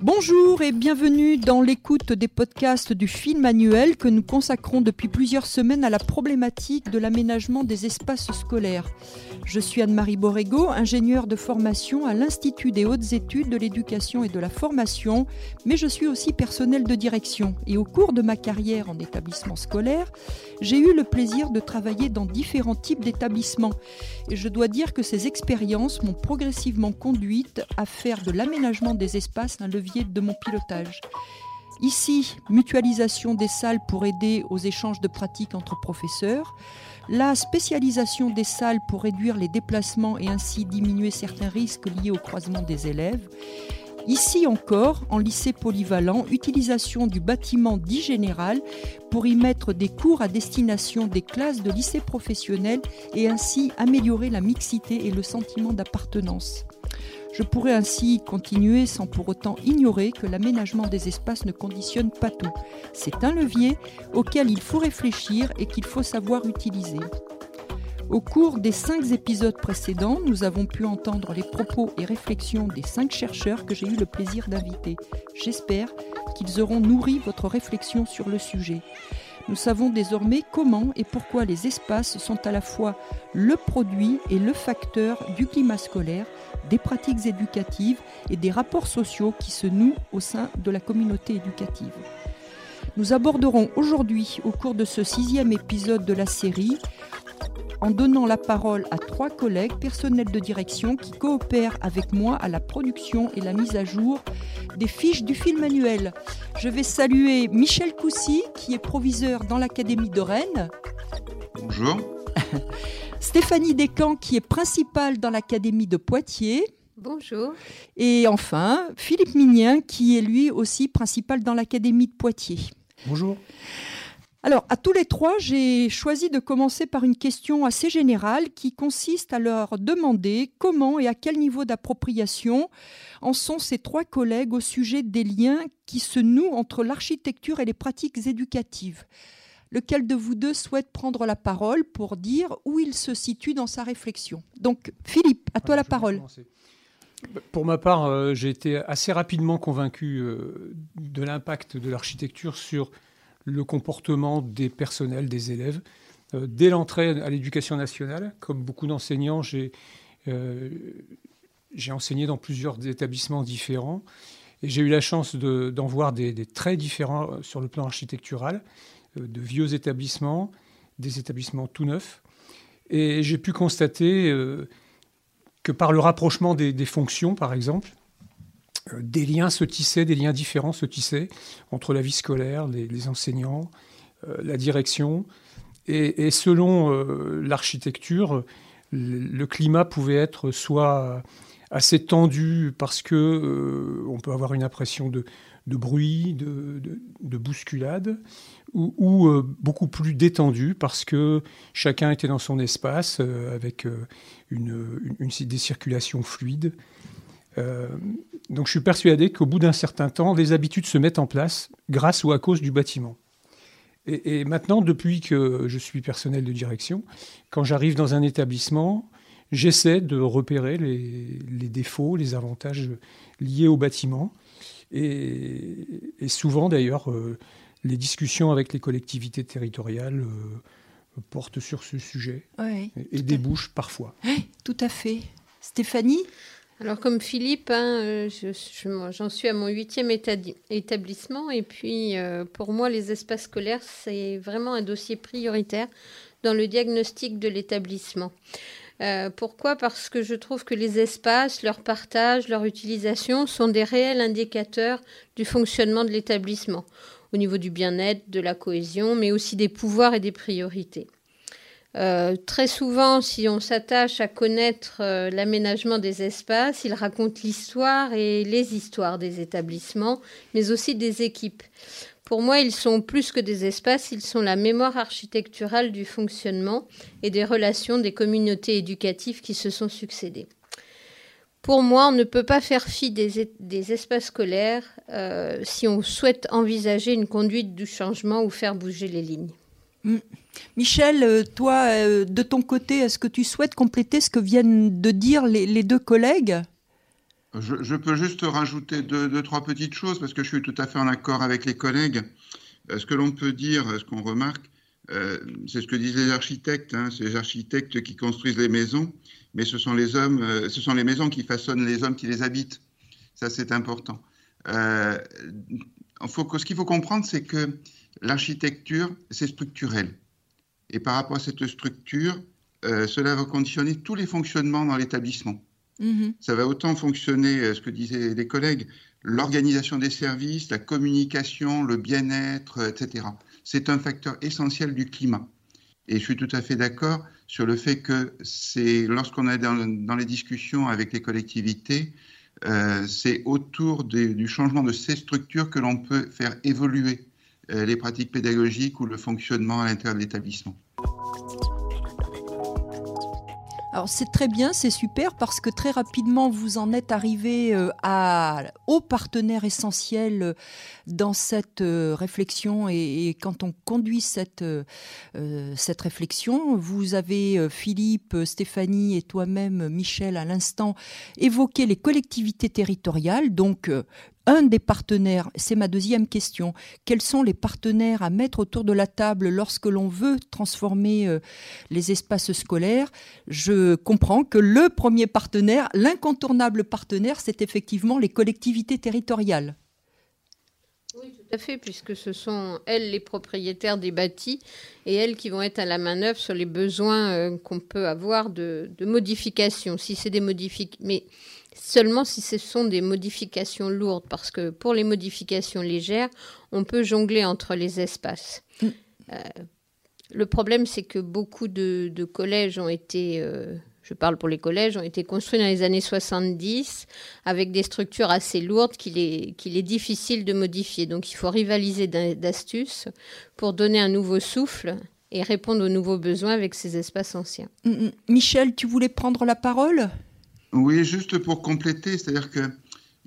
Bonjour et bienvenue dans l'écoute des podcasts du film annuel que nous consacrons depuis plusieurs semaines à la problématique de l'aménagement des espaces scolaires. Je suis Anne-Marie Borrego, ingénieure de formation à l'Institut des hautes études de l'éducation et de la formation, mais je suis aussi personnel de direction. Et au cours de ma carrière en établissement scolaire, j'ai eu le plaisir de travailler dans différents types d'établissements. Et je dois dire que ces expériences m'ont progressivement conduite à faire de l'aménagement des espaces un levier de mon pilotage. Ici, mutualisation des salles pour aider aux échanges de pratiques entre professeurs, la spécialisation des salles pour réduire les déplacements et ainsi diminuer certains risques liés au croisement des élèves. Ici encore, en lycée polyvalent, utilisation du bâtiment dit général pour y mettre des cours à destination des classes de lycée professionnel et ainsi améliorer la mixité et le sentiment d'appartenance. Je pourrais ainsi continuer sans pour autant ignorer que l'aménagement des espaces ne conditionne pas tout. C'est un levier auquel il faut réfléchir et qu'il faut savoir utiliser. Au cours des cinq épisodes précédents, nous avons pu entendre les propos et réflexions des cinq chercheurs que j'ai eu le plaisir d'inviter. J'espère qu'ils auront nourri votre réflexion sur le sujet. Nous savons désormais comment et pourquoi les espaces sont à la fois le produit et le facteur du climat scolaire, des pratiques éducatives et des rapports sociaux qui se nouent au sein de la communauté éducative. Nous aborderons aujourd'hui, au cours de ce sixième épisode de la série, en donnant la parole à trois collègues personnels de direction qui coopèrent avec moi à la production et la mise à jour des fiches du film annuel. Je vais saluer Michel Coussy, qui est proviseur dans l'Académie de Rennes. Bonjour. Stéphanie Descamps, qui est principale dans l'Académie de Poitiers. Bonjour. Et enfin, Philippe Mignien, qui est lui aussi principal dans l'Académie de Poitiers. Bonjour. Alors, à tous les trois, j'ai choisi de commencer par une question assez générale qui consiste à leur demander comment et à quel niveau d'appropriation en sont ces trois collègues au sujet des liens qui se nouent entre l'architecture et les pratiques éducatives. Lequel de vous deux souhaite prendre la parole pour dire où il se situe dans sa réflexion Donc, Philippe, à toi la parole. Pour ma part, euh, j'ai été assez rapidement convaincu euh, de l'impact de l'architecture sur le comportement des personnels, des élèves. Euh, dès l'entrée à l'éducation nationale, comme beaucoup d'enseignants, j'ai enseigné dans plusieurs établissements différents et j'ai eu la chance d'en voir des, des, très différents sur le plan architectural, de vieux établissements, des établissements tout neufs. Et j'ai pu constater que par le rapprochement des, fonctions, par exemple, euh, des liens se tissaient, des liens différents se tissaient entre la vie scolaire, les, enseignants, euh, la direction. Et, selon euh, l'architecture, le, climat pouvait être soit assez tendu parce que on peut avoir une impression de, bruit, de, bousculade, ou, beaucoup plus détendu parce que chacun était dans son espace avec une, des circulations fluides. Euh, donc je suis persuadé qu'au bout d'un certain temps, les habitudes se mettent en place grâce ou à cause du bâtiment. Et, maintenant, depuis que je suis personnel de direction, quand j'arrive dans un établissement, j'essaie de repérer les, défauts, les avantages liés au bâtiment. Et, souvent, d'ailleurs, euh, les discussions avec les collectivités territoriales euh, portent sur ce sujet et, débouchent parfois. tout à fait. Stéphanie? Alors comme Philippe, hein, euh, j'en suis à mon huitième établissement et puis euh, pour moi les espaces scolaires c'est vraiment un dossier prioritaire dans le diagnostic de l'établissement. Euh, pourquoi? Parce que je trouve que les espaces, leur partage, leur utilisation sont des réels indicateurs du fonctionnement de l'établissement, au niveau du bien-être, de la cohésion, mais aussi des pouvoirs et des priorités. Euh, très souvent, si on s'attache à connaître euh, l'aménagement des espaces, il raconte l'histoire et les histoires des établissements, mais aussi des équipes. Pour moi, ils sont plus que des espaces, ils sont la mémoire architecturale du fonctionnement et des relations des communautés éducatives qui se sont succédées. Pour moi, on ne peut pas faire fi des, espaces scolaires euh, si on souhaite envisager une conduite du changement ou faire bouger les lignes. Mm. Michel, euh, toi, euh, de ton côté, est-ce que tu souhaites compléter ce que viennent de dire les, deux collègues? Je, peux juste rajouter deux, trois petites choses parce que je suis tout à fait en accord avec les collègues. ce que l'on peut dire, ce qu'on remarque, c'est ce que disent les architectes. Hein, c'est les architectes qui construisent les maisons, mais ce sont les hommes, ce sont les maisons qui façonnent les hommes qui les habitent. Ça, c'est important. Euh, ce qu'il faut comprendre, c'est que l'architecture, c'est structurel. Et par rapport à cette structure, euh, cela va conditionner tous les fonctionnements dans l'établissement. Mm-hmm. Ça va autant fonctionner, euh, ce que disaient les collègues, l'organisation des services, la communication, le bien-être, etc. C'est un facteur essentiel du climat. Et je suis tout à fait d'accord sur le fait que c'est lorsqu'on est dans, les discussions avec les collectivités, euh, c'est autour du changement de ces structures que l'on peut faire évoluer euh, les pratiques pédagogiques ou le fonctionnement à l'intérieur de l'établissement. C'est très bien, c'est super parce que très rapidement vous en êtes arrivé euh, à, au partenaire essentiel euh, dans cette euh, réflexion. Et, quand on conduit cette, cette réflexion, vous avez Philippe, Stéphanie et toi-même Michel à l'instant évoqué les collectivités territoriales, donc un des partenaires, c'est ma deuxième question, quels sont les partenaires à mettre autour de la table lorsque l'on veut transformer euh, les espaces scolaires? Je comprends que le premier partenaire, l'incontournable partenaire, c'est effectivement les collectivités territoriales. Oui, tout à fait, puisque ce sont elles les propriétaires des bâtis et elles qui vont être à la main-d'œuvre sur les besoins euh, qu'on peut avoir de, modifications. Si c'est des modifications. Seulement si ce sont des modifications lourdes, parce que pour les modifications légères, on peut jongler entre les espaces. Mm. Euh, le problème, c'est que beaucoup de, collèges ont été, euh, je parle pour les collèges, ont été construits dans les années 70 avec des structures assez lourdes qu'il est, qu'il est difficile de modifier. Donc il faut rivaliser d'astuces pour donner un nouveau souffle et répondre aux nouveaux besoins avec ces espaces anciens. Mm, mm. Michel, tu voulais prendre la parole? Oui, juste pour compléter, c'est-à-dire qu'il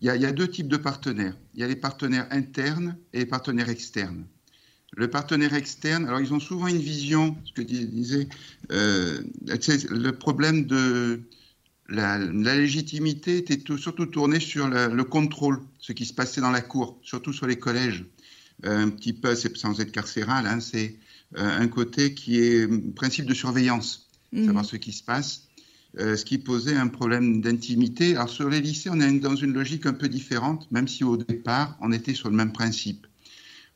y, y, a deux types de partenaires. Il y a les partenaires internes et les partenaires externes. Le partenaire externe, alors ils ont souvent une vision, ce que disait, euh, le problème de la, légitimité était surtout tourné sur le contrôle, ce qui se passait dans la cour, surtout sur les collèges. Euh, un petit peu, c'est sans être carcéral, hein, c'est euh, un côté qui est principe de surveillance, mmh. savoir ce qui se passe. Euh, ce qui posait un problème d'intimité. Alors sur les lycées, on est dans une logique un peu différente, même si au départ, on était sur le même principe.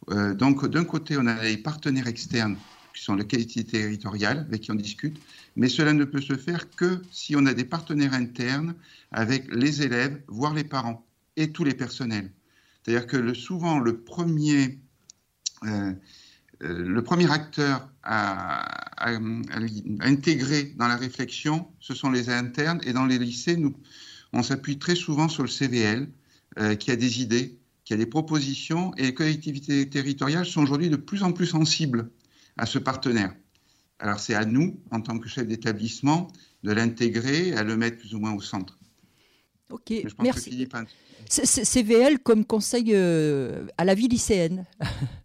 Euh, donc d'un côté, on a les partenaires externes, qui sont les qualités territoriales, avec qui on discute, mais cela ne peut se faire que si on a des partenaires internes avec les élèves, voire les parents, et tous les personnels. C'est-à-dire que souvent, le premier... Euh, le premier acteur à, intégrer dans la réflexion, ce sont les internes. Et dans les lycées, nous, on s'appuie très souvent sur le CVL, euh, qui a des idées, qui a des propositions. Et les collectivités territoriales sont aujourd'hui de plus en plus sensibles à ce partenaire. Alors c'est à nous, en tant que chef d'établissement, de l'intégrer, à le mettre plus ou moins au centre. Ok, merci. CVL comme conseil euh, à la vie lycéenne.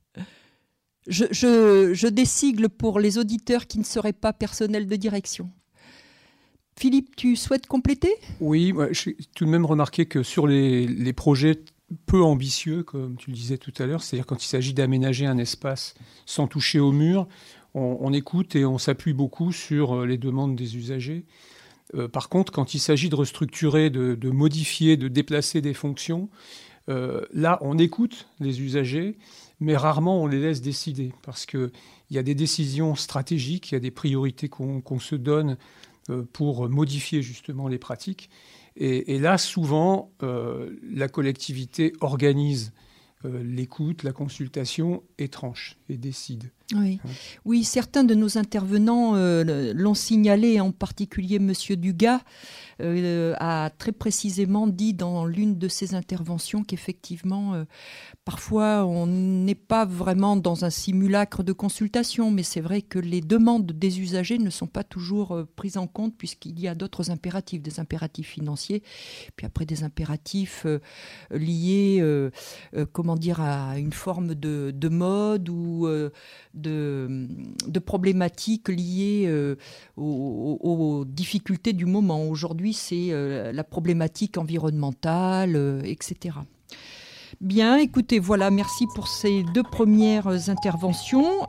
Je, je, pour les auditeurs qui ne seraient pas personnels de direction. Philippe, tu souhaites compléter? Oui, j'ai tout de même remarqué que sur les, projets peu ambitieux, comme tu le disais tout à l'heure, c'est-à-dire quand il s'agit d'aménager un espace sans toucher au mur, on, écoute et on s'appuie beaucoup sur euh, les demandes des usagers. Euh, par contre, quand il s'agit de restructurer, de, modifier, de déplacer des fonctions, euh, là, on écoute les usagers mais rarement on les laisse décider parce qu'il y a des décisions stratégiques, il y a des priorités qu'on se donne euh, pour modifier justement les pratiques. Et, là, souvent, euh, la collectivité organise euh, l'écoute, la consultation et tranche et décide. Oui. Hein. oui, certains de nos intervenants l'ont signalé, en particulier M. Dugas. a très précisément dit dans l'une de ses interventions qu'effectivement, Parfois, on n'est pas vraiment dans un simulacre de consultation, mais c'est vrai que les demandes des usagers ne sont pas toujours euh, prises en compte puisqu'il y a d'autres impératifs, des impératifs financiers, puis après des impératifs euh, liés, euh, comment dire, à une forme de, mode ou de, problématiques liées euh, aux, difficultés du moment. Aujourd'hui, c'est euh, la problématique environnementale, etc. Bien, écoutez, voilà, merci pour ces deux premières interventions.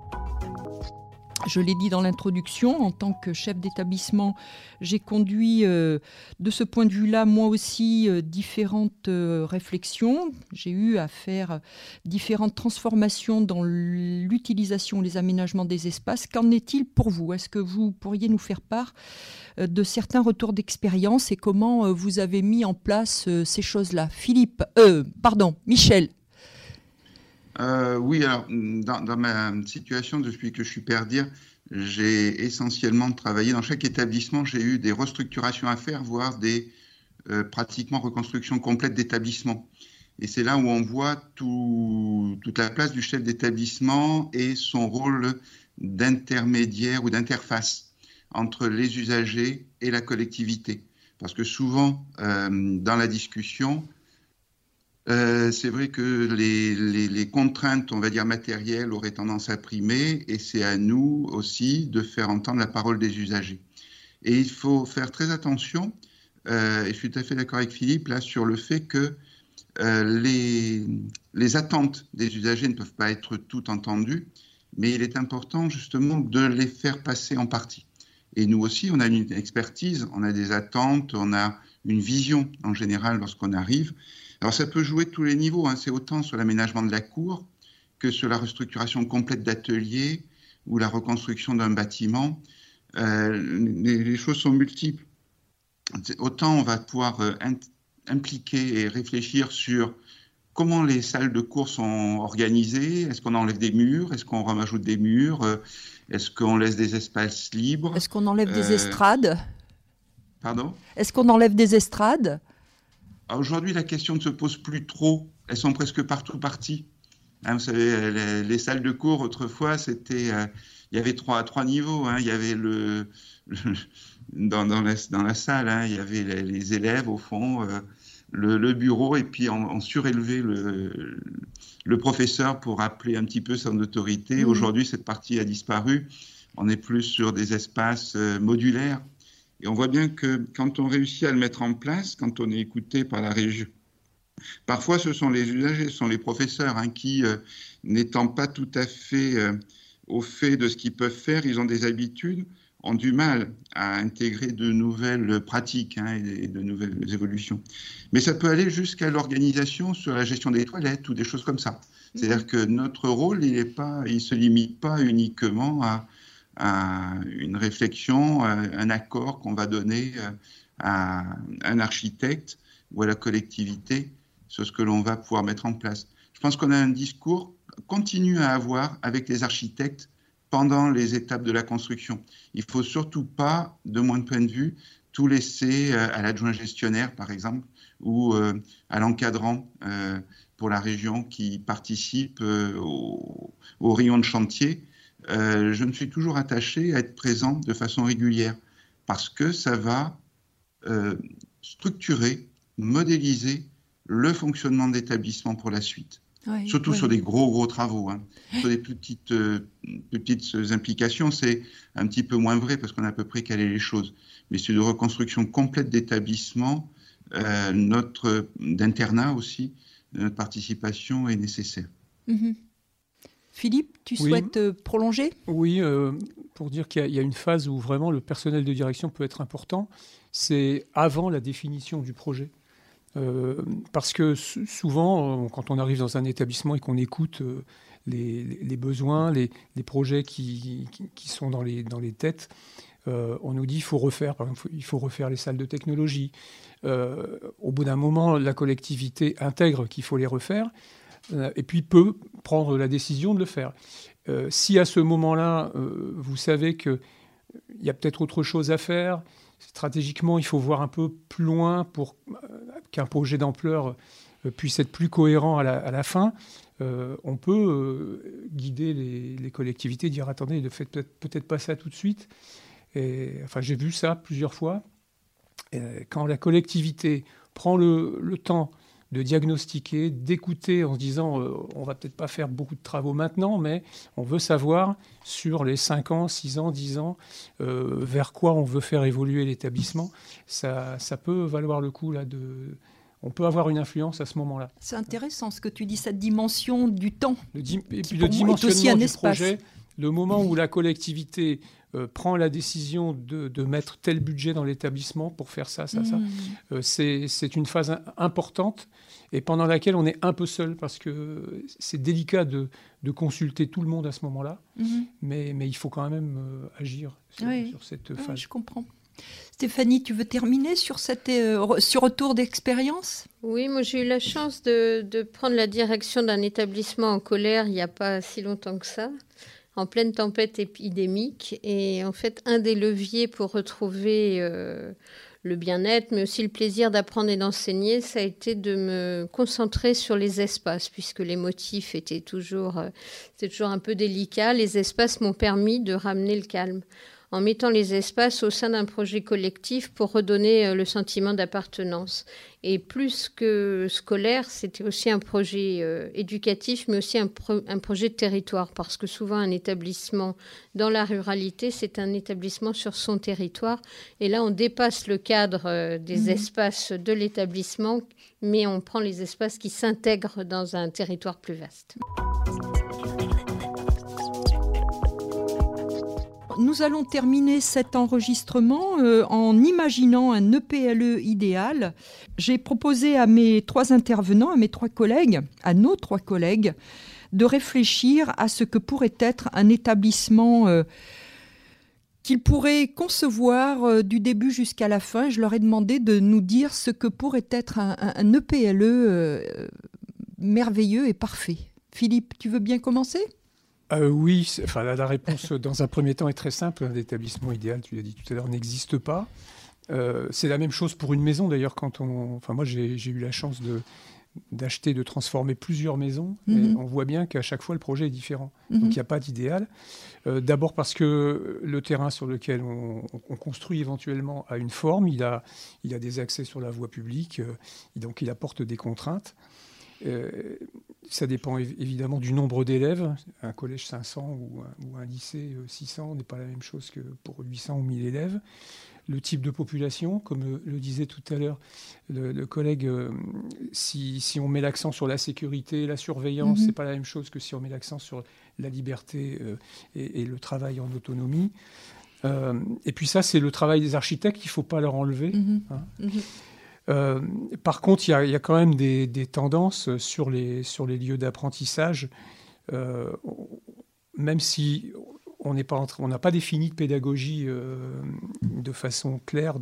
Je l'ai dit dans l'introduction, en tant que chef d'établissement, j'ai conduit euh, de ce point de vue-là, moi aussi, euh, différentes euh, réflexions. J'ai eu à faire différentes transformations dans l'utilisation, les aménagements des espaces. Qu'en est-il pour vous? Est-ce que vous pourriez nous faire part de certains retours d'expérience et comment vous avez mis en place ces choses-là? Philippe, pardon, Michel, euh, oui, alors, dans, ma situation depuis que je suis père dire, j'ai essentiellement travaillé dans chaque établissement. J'ai eu des restructurations à faire, voire des euh, pratiquement reconstructions complètes d'établissements. Et c'est là où on voit toute la place du chef d'établissement et son rôle d'intermédiaire ou d'interface entre les usagers et la collectivité. Parce que souvent, euh, dans la discussion, euh, c'est vrai que les, contraintes, on va dire matérielles, auraient tendance à primer, et c'est à nous aussi de faire entendre la parole des usagers. Et il faut faire très attention, euh, et je suis tout à fait d'accord avec Philippe là sur le fait que euh, les, les attentes des usagers ne peuvent pas être toutes entendues, mais il est important justement de les faire passer en partie. Et nous aussi, on a une expertise, on a des attentes, on a une vision en général lorsqu'on arrive. Alors ça peut jouer de tous les niveaux, hein. c'est autant sur l'aménagement de la cour que sur la restructuration complète d'ateliers ou la reconstruction d'un bâtiment. Euh, les, choses sont multiples. Autant on va pouvoir euh, impliquer et réfléchir sur comment les salles de cours sont organisées. Est-ce qu'on enlève des murs? Est-ce qu'on rajoute des murs? Euh, Est-ce qu'on laisse des espaces libres? Est-ce qu'on enlève des estrades? Pardon? Est-ce qu'on enlève des estrades? Aujourd'hui, la question ne se pose plus trop. Elles sont presque partout parties. Hein, vous savez, les, salles de cours, autrefois, c'était, euh, il y avait trois, trois niveaux. Hein. Il y avait le, dans, dans, la, dans, la, salle, hein, il y avait les, élèves au fond, euh, le, bureau, et puis on, surélevait le, le, professeur pour appeler un petit peu son autorité. Mmh. Aujourd'hui, cette partie a disparu. On est plus sur des espaces euh, modulaires. Et on voit bien que quand on réussit à le mettre en place, quand on est écouté par la région, parfois ce sont les usagers, ce sont les professeurs hein, qui, euh, n'étant pas tout à fait euh, au fait de ce qu'ils peuvent faire, ils ont des habitudes, ont du mal à intégrer de nouvelles pratiques hein, et de nouvelles évolutions. Mais ça peut aller jusqu'à l'organisation sur la gestion des toilettes ou des choses comme ça. C'est-à-dire que notre rôle, il ne se limite pas uniquement à une réflexion, un accord qu'on va donner euh, à un architecte ou à la collectivité sur ce que l'on va pouvoir mettre en place. Je pense qu'on a un discours continu à avoir avec les architectes pendant les étapes de la construction. Il ne faut surtout pas, de mon point de vue, tout laisser euh, à l'adjoint gestionnaire, par exemple, ou euh, à l'encadrant pour la région qui participe au rayon de chantier euh, je me suis toujours attaché à être présent de façon régulière parce que ça va euh, structurer, modéliser le fonctionnement d'établissement pour la suite. Surtout sur des gros, gros travaux. Hein. Sur des petites, euh, petites implications, c'est un petit peu moins vrai parce qu'on a à peu près calé les choses. Mais sur de reconstruction complète d'établissement, notre d'internat aussi, notre participation est nécessaire. Mm-hmm. Philippe, tu souhaites euh, prolonger? Oui, euh, pour dire qu'il y, a une phase où vraiment le personnel de direction peut être important, c'est avant la définition du projet. Euh, parce que souvent, quand on arrive dans un établissement et qu'on écoute les, besoins, les, projets qui, sont dans les, dans les têtes, on nous dit qu'il faut refaire, par exemple, il faut refaire les salles de technologie. au bout d'un moment, la collectivité intègre qu'il faut les refaire. Euh, et puis peut prendre la décision de le faire. Euh, si à ce moment-là, euh, vous savez qu'il y a peut-être autre chose à faire, stratégiquement, il faut voir un peu plus loin pour qu'un projet d'ampleur puisse être plus cohérent à la, fin, on peut guider les, collectivités, dire attendez, ne faites peut-être pas ça tout de suite. Enfin, j'ai vu ça plusieurs fois. quand la collectivité prend le temps de diagnostiquer, d'écouter en se disant on euh, on va peut-être pas faire beaucoup de travaux maintenant, mais on veut savoir sur les 5 ans, 6 ans, 10 ans, euh, vers quoi on veut faire évoluer l'établissement. Ça, ça peut valoir le coup là de. On peut avoir une influence à ce moment-là. C'est intéressant ce que tu dis, cette dimension du temps. Le et puis le dimensionnement du projet, le moment où la collectivité euh, prend la décision de, mettre tel budget dans l'établissement pour faire ça, ça, ça. Mmh. Euh, c'est une phase importante et pendant laquelle on est un peu seul parce que c'est délicat de, consulter tout le monde à ce moment-là, mmh. mais, mais, il faut quand même euh, agir sur, cette phase. je comprends. Stéphanie, tu veux terminer sur cette, ce retour d'expérience? Oui, moi j'ai eu la chance de, de prendre la direction d'un établissement en colère il n'y a pas si longtemps que ça en pleine tempête épidémique. Et en fait, un des leviers pour retrouver euh, le bien-être, mais aussi le plaisir d'apprendre et d'enseigner, ça a été de me concentrer sur les espaces, puisque les motifs étaient toujours, euh, toujours un peu délicats. Les espaces m'ont permis de ramener le calme en mettant les espaces au sein d'un projet collectif pour redonner euh, le sentiment d'appartenance. Et plus que scolaire, c'était aussi un projet euh, éducatif, mais aussi un, projet de territoire, parce que souvent un établissement dans la ruralité, c'est un établissement sur son territoire. Et là, on dépasse le cadre euh, des mmh. espaces de l'établissement, mais on prend les espaces qui s'intègrent dans un territoire plus vaste. Nous allons terminer cet enregistrement euh, en imaginant un EPLE e idéal. J'ai proposé à mes trois intervenants, à mes trois collègues, à nos trois collègues, de réfléchir à ce que pourrait être un établissement euh, qu'ils pourraient concevoir euh, du début jusqu'à la fin. Je leur ai demandé de nous dire ce que pourrait être un, EPLE e, merveilleux et parfait. Philippe, tu veux bien commencer? Euh, oui, enfin, la, réponse dans un premier temps est très simple. Un établissement idéal, tu l'as dit tout à l'heure, n'existe pas. Euh, c'est la même chose pour une maison d'ailleurs. Quand on, enfin moi j'ai eu la chance de d'acheter, de transformer plusieurs maisons. Mhm. on voit bien qu'à chaque fois le projet est différent. Mhm. Donc il n'y a pas d'idéal. Euh, d'abord parce que le terrain sur lequel on, construit éventuellement a une forme, il a, il a des accès sur la voie publique, donc il apporte des contraintes. Euh, ça dépend évidemment du nombre d'élèves. Un collège 500 ou un, lycée 600 euh, n'est pas la même chose que pour 800 ou 1000 élèves. Le type de population, comme le disait tout à l'heure le, collègue, euh, si, on met l'accent sur la sécurité, la surveillance, ce mhm. n'est c'est pas la même chose que si on met l'accent sur la liberté et, le travail en autonomie. et puis ça, c'est le travail des architectes, il ne faut pas leur enlever. Mhm. Hein. Mhm. Euh, par contre, il y, a quand même des, tendances sur les, lieux d'apprentissage, euh, même si on n'a pas, défini de pédagogie euh, de façon claire.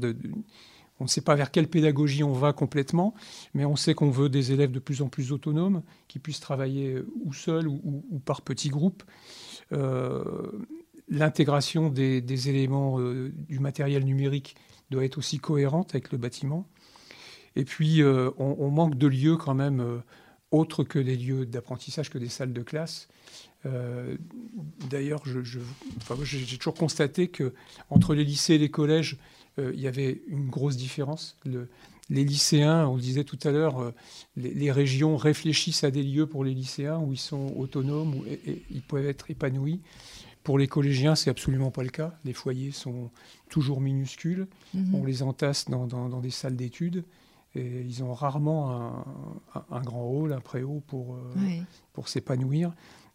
On ne sait pas vers quelle pédagogie on va complètement, mais on sait qu'on veut des élèves de plus en plus autonomes, qui puissent travailler ou seuls ou, par petits groupes. L'intégration des, éléments du matériel numérique doit être aussi cohérente avec le bâtiment. Et puis, euh, on, manque de lieux quand même euh, autres que des lieux d'apprentissage, que des salles de classe. Euh, d'ailleurs, j'ai toujours constaté que entre les lycées et les collèges, il y avait une grosse différence. les lycéens, on le disait tout à l'heure, les, régions réfléchissent à des lieux pour les lycéens où ils sont autonomes, où et, ils peuvent être épanouis. Pour les collégiens, c'est absolument pas le cas. Les foyers sont toujours minuscules. Mm-hmm. On les entasse dans des salles d'études. Et ils ont rarement un, grand hall, un préau pour, euh, pour s'épanouir.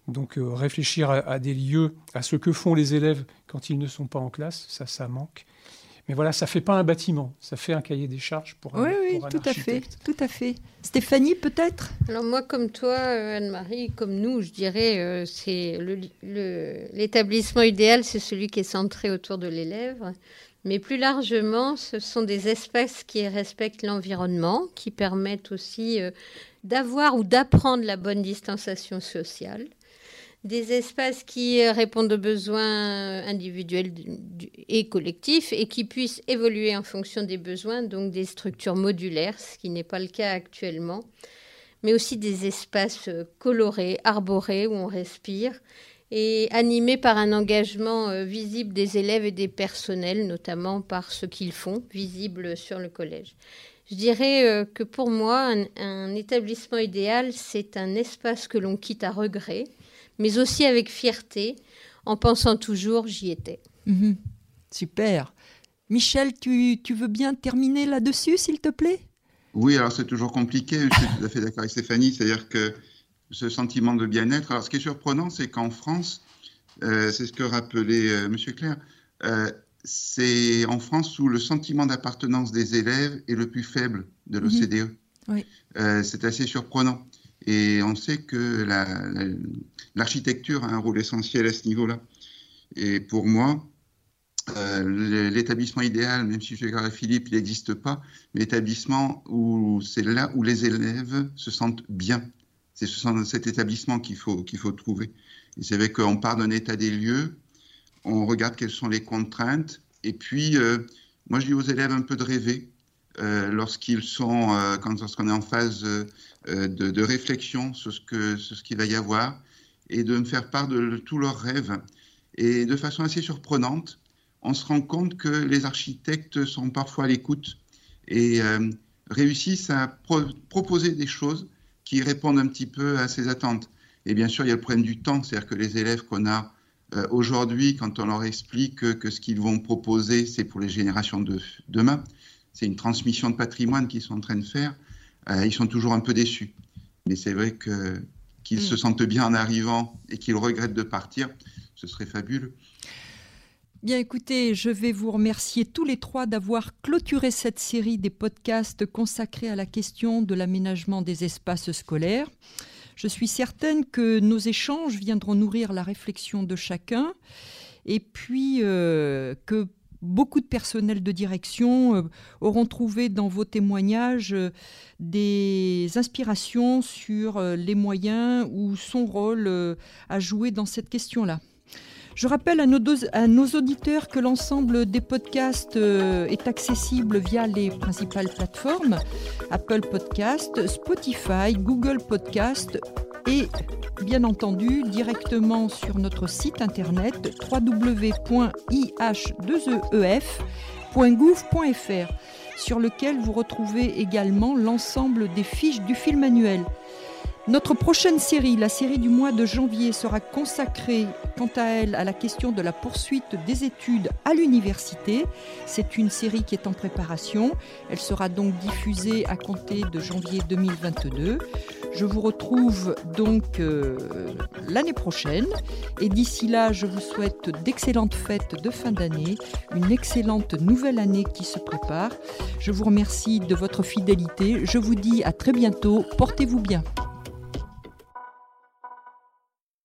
Donc euh, réfléchir à, des lieux, à ce que font les élèves quand ils ne sont pas en classe, ça, ça manque. Mais voilà, ça fait pas un bâtiment, ça fait un cahier des charges pour un, oui, oui, tout à fait, tout à fait. Stéphanie, peut-être? Alors moi, comme toi, euh, Anne-Marie, comme nous, je dirais, c'est l'établissement idéal, c'est celui qui est centré autour de l'élève. Mais plus largement, ce sont des espaces qui respectent l'environnement, qui permettent aussi euh, d'avoir ou d'apprendre la bonne distanciation sociale. Des espaces qui euh, répondent aux besoins individuels et collectifs et qui puissent évoluer en fonction des besoins, donc des structures modulaires, ce qui n'est pas le cas actuellement, mais aussi des espaces euh, colorés, arborés, où on respire et animé par un engagement euh, visible des élèves et des personnels, notamment par ce qu'ils font, visible sur le collège. Je dirais euh, que pour moi, un, établissement idéal, c'est un espace que l'on quitte à regret, mais aussi avec fierté, en pensant toujours j'y étais. Mhm. Super. Michel, tu, tu veux bien terminer là-dessus, s'il te plaît? Oui, alors c'est toujours compliqué, je suis tout à fait d'accord avec Stéphanie, c'est-à-dire que ce sentiment de bien-être, alors ce qui est surprenant, c'est qu'en France, euh, c'est ce que rappelait euh, M. Claire, euh, c'est en France où le sentiment d'appartenance des élèves est le plus faible de mhm. l'OCDE. Oui. c'est assez surprenant. Et on sait que l'architecture a un rôle essentiel à ce niveau-là. Et pour moi, l'établissement idéal, même si je avec Philippe, il n'existe pas, l'établissement où c'est là où les élèves se sentent bien. C'est cet établissement qu'il faut, qu'il faut trouver. Et c'est vrai qu'on part d'un état des lieux, on regarde quelles sont les contraintes, et puis euh, moi je dis aux élèves un peu de rêver euh, lorsqu'ils sont, euh, quand lorsqu'on est en phase de, réflexion sur ce que ce qu'il va y avoir, et de me faire part de, tous leurs rêves. Et de façon assez surprenante, on se rend compte que les architectes sont parfois à l'écoute et réussissent à proposer des choses qui répondent un petit peu à ces attentes. Et bien sûr, il y a le problème du temps, c'est-à-dire que les élèves qu'on a euh, aujourd'hui, quand on leur explique que, ce qu'ils vont proposer, c'est pour les générations de demain, c'est une transmission de patrimoine qu'ils sont en train de faire, euh, ils sont toujours un peu déçus. Mais c'est vrai que qu'ils mm. se sentent bien en arrivant et qu'ils regrettent de partir, ce serait fabuleux. Bien écoutez, je vais vous remercier tous les trois d'avoir clôturé cette série des podcasts consacrés à la question de l'aménagement des espaces scolaires. Je suis certaine que nos échanges viendront nourrir la réflexion de chacun et puis euh, que beaucoup de personnels de direction euh, auront trouvé dans vos témoignages euh, des inspirations sur les moyens ou son rôle à jouer dans cette question-là. Je rappelle à nos, auditeurs que l'ensemble des podcasts euh, est accessible via les principales plateformes Apple Podcast, Spotify, Google Podcast et bien entendu directement sur notre site internet www.ih2ef.gouv.fr sur lequel vous retrouvez également l'ensemble des fiches du film annuel. Notre prochaine série, la série du mois de janvier, sera consacrée quant à elle à la question de la poursuite des études à l'université. C'est une série qui est en préparation. Elle sera donc diffusée à compter de janvier 2022. Je vous retrouve donc euh, l'année prochaine et d'ici là, je vous souhaite d'excellentes fêtes de fin d'année, une excellente nouvelle année qui se prépare. Je vous remercie de votre fidélité. Je vous dis à très bientôt. Portez-vous bien.